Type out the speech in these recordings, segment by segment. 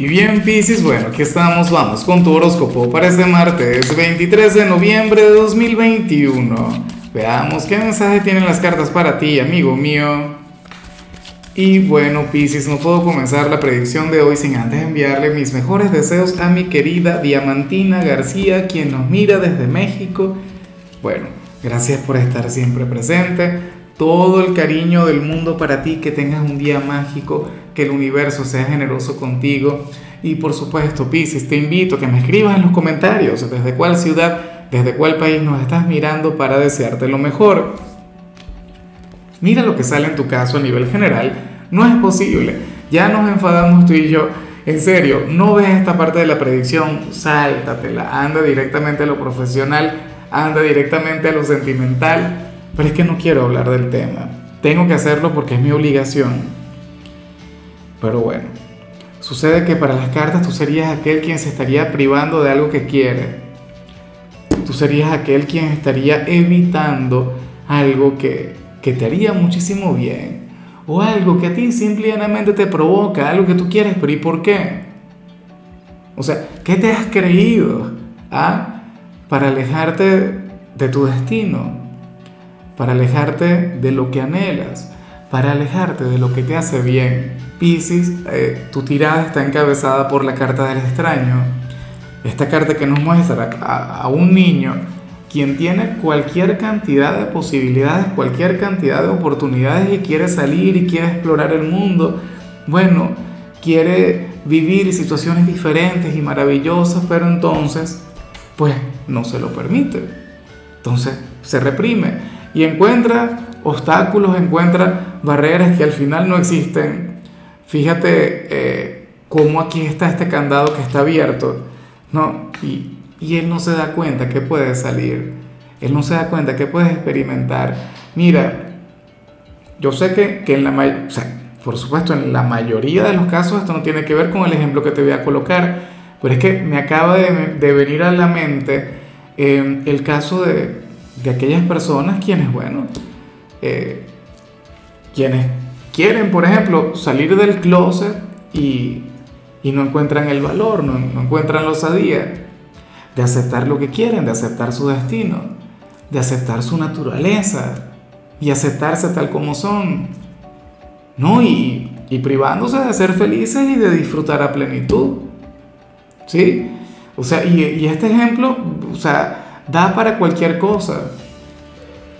Y bien, Piscis, bueno, aquí estamos, vamos con tu horóscopo para este martes 23 de noviembre de 2021. Veamos qué mensaje tienen las cartas para ti, amigo mío. Y bueno, Piscis, no puedo comenzar la predicción de hoy sin antes enviarle mis mejores deseos a mi querida Diamantina García, quien nos mira desde México. Bueno, gracias por estar siempre presente todo el cariño del mundo para ti, que tengas un día mágico, que el universo sea generoso contigo. Y por supuesto, Pisces, te invito a que me escribas en los comentarios desde cuál ciudad, desde cuál país nos estás mirando para desearte lo mejor. Mira lo que sale en tu caso a nivel general. No es posible. Ya nos enfadamos tú y yo. En serio, no ves esta parte de la predicción, sáltatela, anda directamente a lo profesional, anda directamente a lo sentimental pero es que no quiero hablar del tema. Tengo que hacerlo porque es mi obligación. Pero bueno, sucede que para las cartas tú serías aquel quien se estaría privando de algo que quiere. Tú serías aquel quien estaría evitando algo que, que te haría muchísimo bien. O algo que a ti simplemente te provoca, algo que tú quieres, pero ¿y por qué? O sea, ¿qué te has creído ah, para alejarte de tu destino? Para alejarte de lo que anhelas, para alejarte de lo que te hace bien. Piscis, eh, tu tirada está encabezada por la carta del extraño. Esta carta que nos muestra a, a un niño quien tiene cualquier cantidad de posibilidades, cualquier cantidad de oportunidades y quiere salir y quiere explorar el mundo. Bueno, quiere vivir situaciones diferentes y maravillosas, pero entonces, pues no se lo permite. Entonces se reprime y encuentra obstáculos, encuentra barreras que al final no existen. Fíjate eh, cómo aquí está este candado que está abierto, ¿no? Y, él no se da cuenta que puede salir, él no se da cuenta que puede experimentar. Mira, yo sé que, en la o sea, por supuesto, en la mayoría de los casos esto no tiene que ver con el ejemplo que te voy a colocar, pero es que me acaba de, venir a la mente eh, el caso de, de aquellas personas quienes, bueno, eh, quienes quieren, por ejemplo, salir del closet y, y no encuentran el valor, no, no encuentran la osadía de aceptar lo que quieren, de aceptar su destino, de aceptar su naturaleza y aceptarse tal como son, ¿no? Y, y privándose de ser felices y de disfrutar a plenitud, ¿sí? O sea, y, y este ejemplo, o sea, da para cualquier cosa.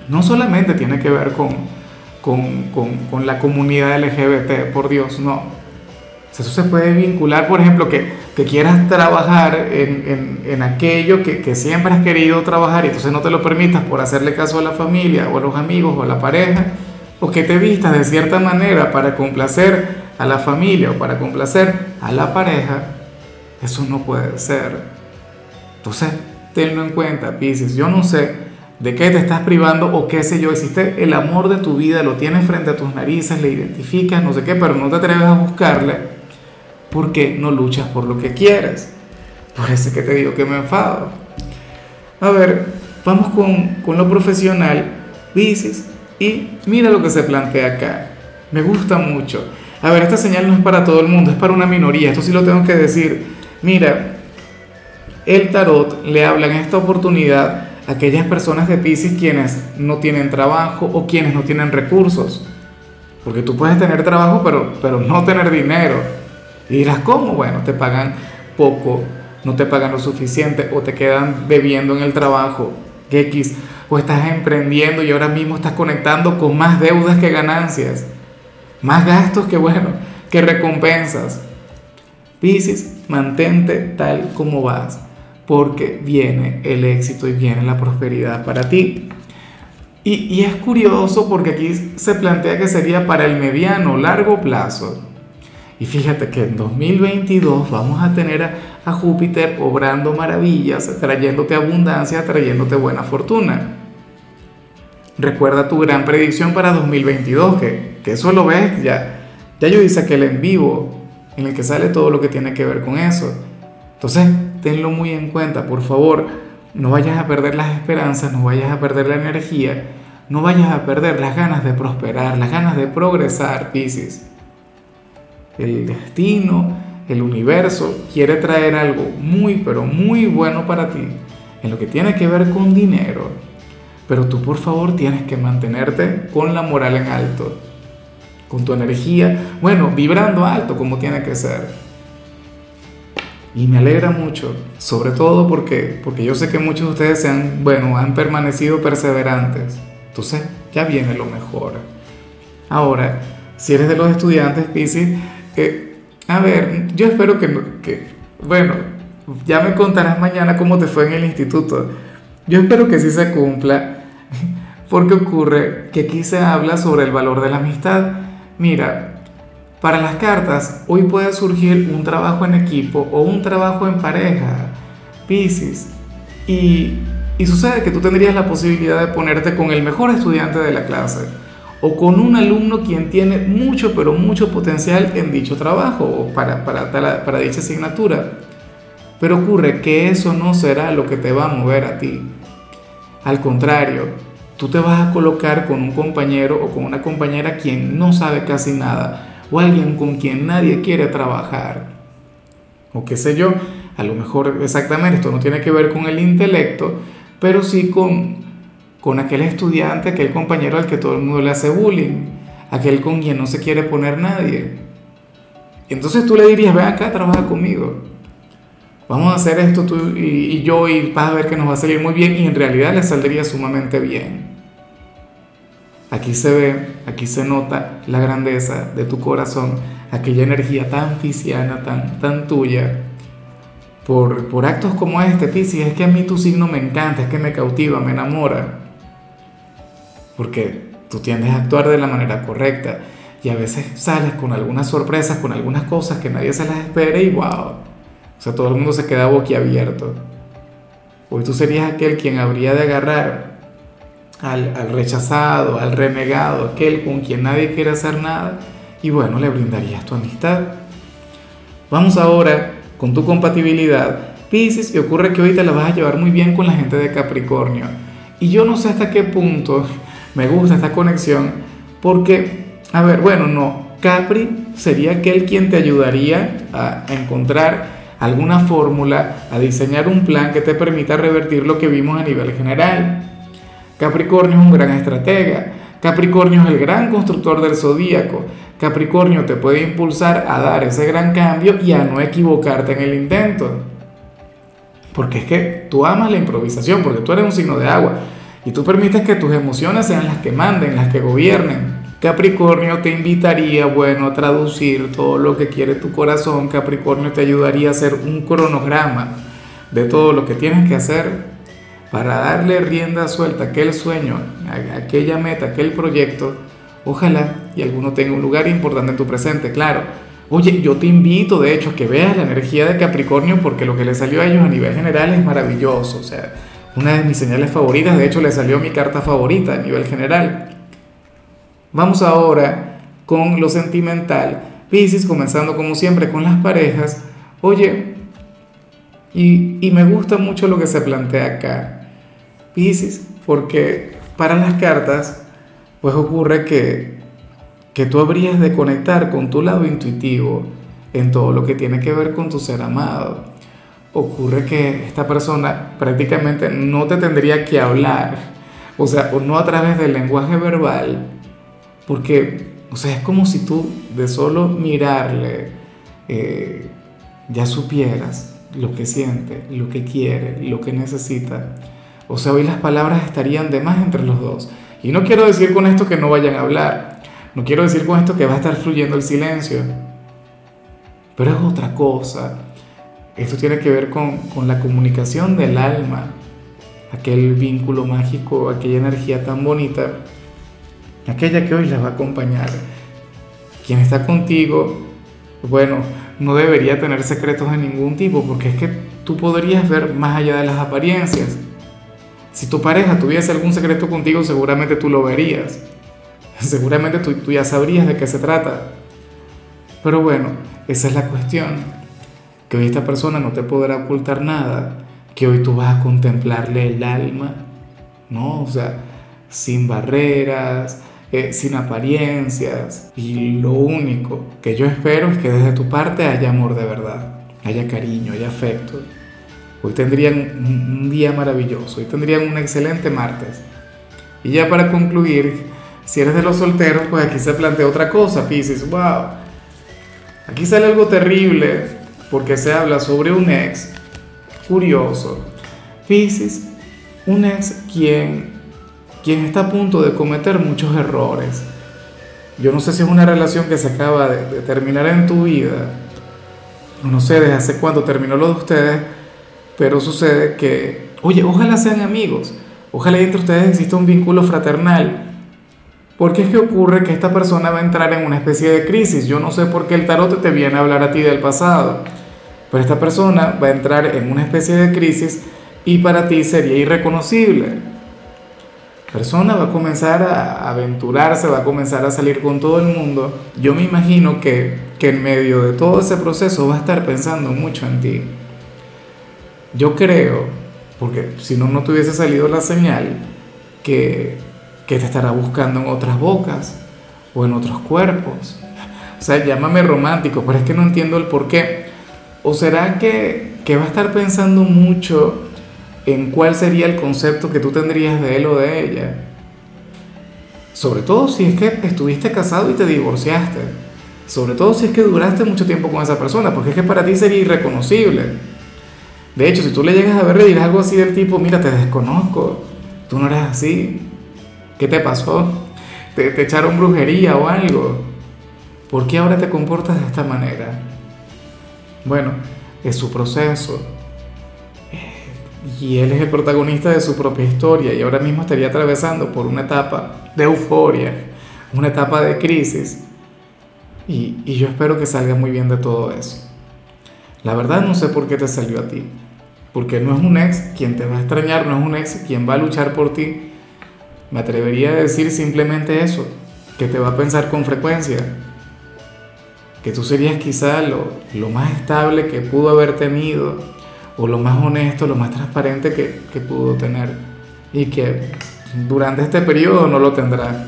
No solamente tiene que ver con, con, la comunidad LGBT, por Dios, no. Eso se puede vincular, por ejemplo, que, que quieras trabajar en, aquello que, que, siempre has querido trabajar y entonces no te lo permitas por hacerle caso a la familia o a los amigos o a la pareja, o que te vistas de cierta manera para complacer a la familia o para complacer a la pareja, eso no puede ser. Entonces, tenlo en cuenta, Pisces. Yo no sé de qué te estás privando o qué sé yo. Existe el amor de tu vida, lo tienes frente a tus narices, le identificas, no sé qué, pero no te atreves a buscarle porque no luchas por lo que quieres. Por eso que te digo que me enfado. A ver, vamos con, con lo profesional, Pisces, y mira lo que se plantea acá. Me gusta mucho. A ver, esta señal no es para todo el mundo, es para una minoría. Esto sí lo tengo que decir. Mira, el tarot le habla en esta oportunidad a aquellas personas de Pisces quienes no tienen trabajo o quienes no tienen recursos. Porque tú puedes tener trabajo pero, pero no tener dinero. Y dirás, ¿cómo? Bueno, te pagan poco, no te pagan lo suficiente o te quedan bebiendo en el trabajo. X, o estás emprendiendo y ahora mismo estás conectando con más deudas que ganancias, más gastos que bueno, que recompensas. Pisces, mantente tal como vas porque viene el éxito y viene la prosperidad para ti. Y, es curioso porque aquí se plantea que sería para el mediano, largo plazo. Y fíjate que en 2022 vamos a tener a, Júpiter obrando maravillas, trayéndote abundancia, trayéndote buena fortuna. Recuerda tu gran predicción para 2022, que, que eso lo ves ya. Ya yo hice aquel en vivo en el que sale todo lo que tiene que ver con eso. Entonces, tenlo muy en cuenta, por favor. No vayas a perder las esperanzas, no vayas a perder la energía, no vayas a perder las ganas de prosperar, las ganas de progresar, Pisces. El destino, el universo quiere traer algo muy, pero muy bueno para ti en lo que tiene que ver con dinero. Pero tú por favor tienes que mantenerte con la moral en alto, con tu energía, bueno, vibrando alto como tiene que ser. Y me alegra mucho, sobre todo porque, porque yo sé que muchos de ustedes se han, bueno, han permanecido perseverantes. Entonces ya viene lo mejor. Ahora, si eres de los estudiantes, Pisces, eh, a ver, yo espero que, que, bueno, ya me contarás mañana cómo te fue en el instituto. Yo espero que sí se cumpla, porque ocurre que aquí se habla sobre el valor de la amistad. Mira, para las cartas, hoy puede surgir un trabajo en equipo o un trabajo en pareja, Pisces. Y, y sucede que tú tendrías la posibilidad de ponerte con el mejor estudiante de la clase o con un alumno quien tiene mucho, pero mucho potencial en dicho trabajo o para, para, para dicha asignatura. Pero ocurre que eso no será lo que te va a mover a ti. Al contrario, tú te vas a colocar con un compañero o con una compañera quien no sabe casi nada o alguien con quien nadie quiere trabajar. O qué sé yo, a lo mejor exactamente esto no tiene que ver con el intelecto, pero sí con, con aquel estudiante, aquel compañero al que todo el mundo le hace bullying, aquel con quien no se quiere poner nadie. Entonces tú le dirías, ven acá, trabaja conmigo. Vamos a hacer esto tú y, y yo y vas a ver que nos va a salir muy bien y en realidad le saldría sumamente bien. Aquí se ve, aquí se nota la grandeza de tu corazón, aquella energía tan pisciana, tan, tan tuya. Por, por actos como este, Piscis, es que a mí tu signo me encanta, es que me cautiva, me enamora. Porque tú tiendes a actuar de la manera correcta y a veces sales con algunas sorpresas, con algunas cosas que nadie se las espera y wow. O sea, todo el mundo se queda boquiabierto. Hoy tú serías aquel quien habría de agarrar al, rechazado, al renegado, aquel con quien nadie quiere hacer nada, y bueno, le brindarías tu amistad. Vamos ahora con tu compatibilidad. Pisces, y ocurre que hoy te la vas a llevar muy bien con la gente de Capricornio. Y yo no sé hasta qué punto me gusta esta conexión, porque, a ver, bueno, no, Capri sería aquel quien te ayudaría a encontrar alguna fórmula, a diseñar un plan que te permita revertir lo que vimos a nivel general. Capricornio es un gran estratega. Capricornio es el gran constructor del zodíaco. Capricornio te puede impulsar a dar ese gran cambio y a no equivocarte en el intento. Porque es que tú amas la improvisación, porque tú eres un signo de agua y tú permites que tus emociones sean las que manden, las que gobiernen. Capricornio te invitaría, bueno, a traducir todo lo que quiere tu corazón. Capricornio te ayudaría a hacer un cronograma de todo lo que tienes que hacer para darle rienda suelta a aquel sueño, a aquella meta, a aquel proyecto, ojalá y alguno tenga un lugar importante en tu presente, claro. Oye, yo te invito de hecho a que veas la energía de Capricornio porque lo que le salió a ellos a nivel general es maravilloso, o sea, una de mis señales favoritas, de hecho le salió mi carta favorita a nivel general. Vamos ahora con lo sentimental. Pisces, comenzando como siempre con las parejas. Oye, y, y me gusta mucho lo que se plantea acá. Pisces, porque para las cartas, pues ocurre que, que tú habrías de conectar con tu lado intuitivo en todo lo que tiene que ver con tu ser amado. Ocurre que esta persona prácticamente no te tendría que hablar, o sea, o no a través del lenguaje verbal, porque, o sea, es como si tú de solo mirarle eh, ya supieras lo que siente, lo que quiere, lo que necesita. O sea, hoy las palabras estarían de más entre los dos. Y no quiero decir con esto que no vayan a hablar. No quiero decir con esto que va a estar fluyendo el silencio. Pero es otra cosa. Esto tiene que ver con, con la comunicación del alma. Aquel vínculo mágico, aquella energía tan bonita. Aquella que hoy les va a acompañar. Quien está contigo, bueno, no debería tener secretos de ningún tipo, porque es que tú podrías ver más allá de las apariencias. Si tu pareja tuviese algún secreto contigo, seguramente tú lo verías. Seguramente tú, tú ya sabrías de qué se trata. Pero bueno, esa es la cuestión. Que hoy esta persona no te podrá ocultar nada. Que hoy tú vas a contemplarle el alma. ¿No? O sea, sin barreras, eh, sin apariencias. Y lo único que yo espero es que desde tu parte haya amor de verdad, haya cariño, haya afecto. Hoy tendrían un día maravilloso, hoy tendrían un excelente martes. Y ya para concluir, si eres de los solteros, pues aquí se plantea otra cosa, Pisces. ¡Wow! Aquí sale algo terrible porque se habla sobre un ex curioso. Pisces, un ex quien, quien está a punto de cometer muchos errores. Yo no sé si es una relación que se acaba de, de terminar en tu vida. No sé desde hace cuánto terminó lo de ustedes, pero sucede que, oye, ojalá sean amigos. Ojalá entre ustedes exista un vínculo fraternal. Porque es que ocurre que esta persona va a entrar en una especie de crisis. Yo no sé por qué el tarot te viene a hablar a ti del pasado. Pero esta persona va a entrar en una especie de crisis y para ti sería irreconocible. Persona va a comenzar a aventurarse, va a comenzar a salir con todo el mundo. Yo me imagino que, que en medio de todo ese proceso va a estar pensando mucho en ti. Yo creo, porque si no, no te hubiese salido la señal, que, que te estará buscando en otras bocas o en otros cuerpos. O sea, llámame romántico, pero es que no entiendo el por qué. ¿O será que, que va a estar pensando mucho en cuál sería el concepto que tú tendrías de él o de ella? Sobre todo si es que estuviste casado y te divorciaste. Sobre todo si es que duraste mucho tiempo con esa persona, porque es que para ti sería irreconocible. De hecho, si tú le llegas a ver, le dirás algo así del tipo, mira, te desconozco, tú no eres así, ¿qué te pasó? ¿Te, echaron brujería o algo? ¿Por qué ahora te comportas de esta manera? Bueno, es su proceso. Y él es el protagonista de su propia historia y ahora mismo estaría atravesando por una etapa de euforia, una etapa de crisis. Y yo espero que salga muy bien de todo eso. La verdad no sé por qué te salió a ti. Porque no es un ex quien te va a extrañar, no es un ex quien va a luchar por ti. Me atrevería a decir simplemente eso, que te va a pensar con frecuencia, que tú serías quizá lo, lo más estable que pudo haber tenido, o lo más honesto, lo más transparente que, que pudo tener, y que durante este periodo no lo tendrá.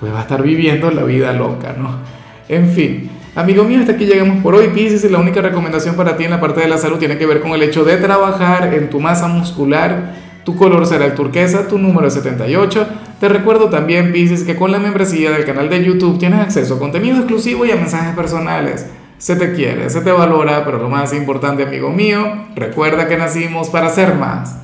Pues va a estar viviendo la vida loca, ¿no? En fin, amigo mío, hasta aquí llegamos por hoy, Pisces, y la única recomendación para ti en la parte de la salud tiene que ver con el hecho de trabajar en tu masa muscular. Tu color será el turquesa, tu número es 78. Te recuerdo también, Pisces, que con la membresía del canal de YouTube tienes acceso a contenido exclusivo y a mensajes personales. Se te quiere, se te valora, pero lo más importante, amigo mío, recuerda que nacimos para ser más.